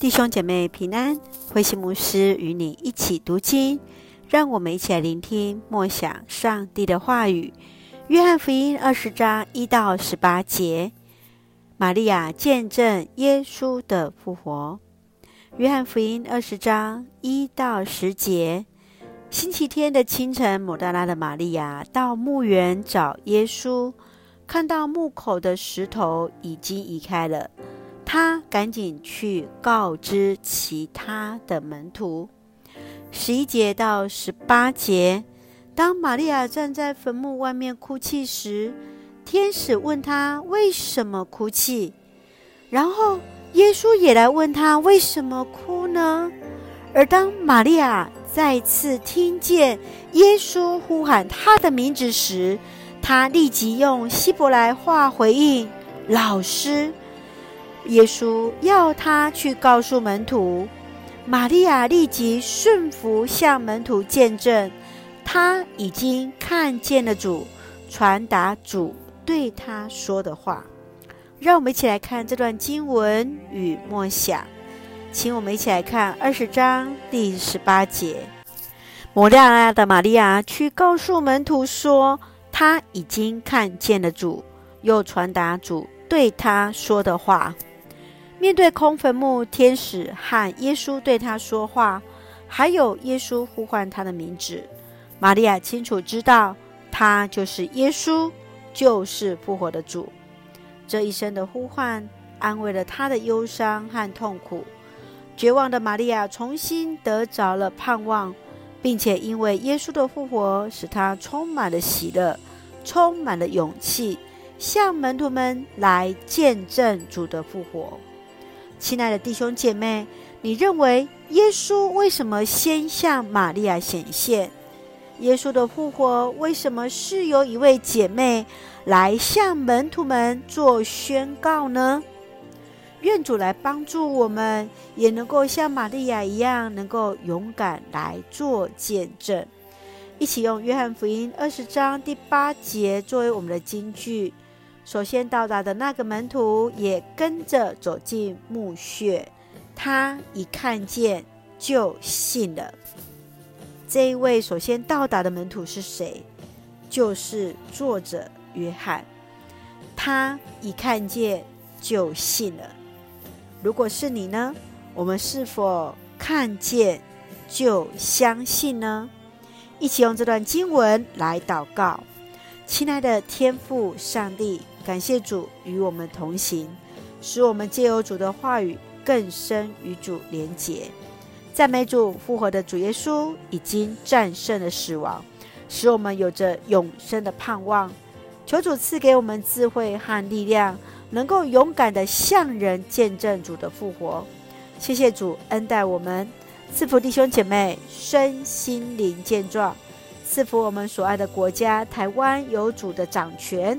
弟兄姐妹平安，慧馨牧师与你一起读经，让我们一起来聆听默想上帝的话语。约翰福音二十章一到十八节，玛利亚见证耶稣的复活。约翰福音二十章一到十节，星期天的清晨，抹大拉的玛利亚到墓园找耶稣，看到墓口的石头已经移开了。他赶紧去告知其他的门徒。十一节到十八节，当玛利亚站在坟墓外面哭泣时，天使问她为什么哭泣，然后耶稣也来问她为什么哭呢？而当玛利亚再次听见耶稣呼喊她的名字时，她立即用希伯来话回应：“老师。”耶稣要他去告诉门徒，玛利亚立即顺服，向门徒见证，他已经看见了主，传达主对他说的话。让我们一起来看这段经文与默想，请我们一起来看二十章第十八节：抹大拉的玛利亚去告诉门徒说，他已经看见了主，又传达主对他说的话。面对空坟墓，天使和耶稣对他说话，还有耶稣呼唤他的名字。玛利亚清楚知道，他就是耶稣，就是复活的主。这一声的呼唤，安慰了他的忧伤和痛苦。绝望的玛利亚重新得着了盼望，并且因为耶稣的复活，使他充满了喜乐，充满了勇气，向门徒们来见证主的复活。亲爱的弟兄姐妹，你认为耶稣为什么先向玛利亚显现？耶稣的复活为什么是由一位姐妹来向门徒们做宣告呢？愿主来帮助我们，也能够像玛利亚一样，能够勇敢来做见证。一起用约翰福音二十章第八节作为我们的金句。首先到达的那个门徒也跟着走进墓穴，他一看见就信了。这一位首先到达的门徒是谁？就是作者约翰。他一看见就信了。如果是你呢？我们是否看见就相信呢？一起用这段经文来祷告。亲爱的天父上帝。感谢主与我们同行，使我们借由主的话语更深与主连结。赞美主复活的主耶稣已经战胜了死亡，使我们有着永生的盼望。求主赐给我们智慧和力量，能够勇敢地向人见证主的复活。谢谢主恩待我们，赐福弟兄姐妹身心灵健壮，赐福我们所爱的国家台湾有主的掌权。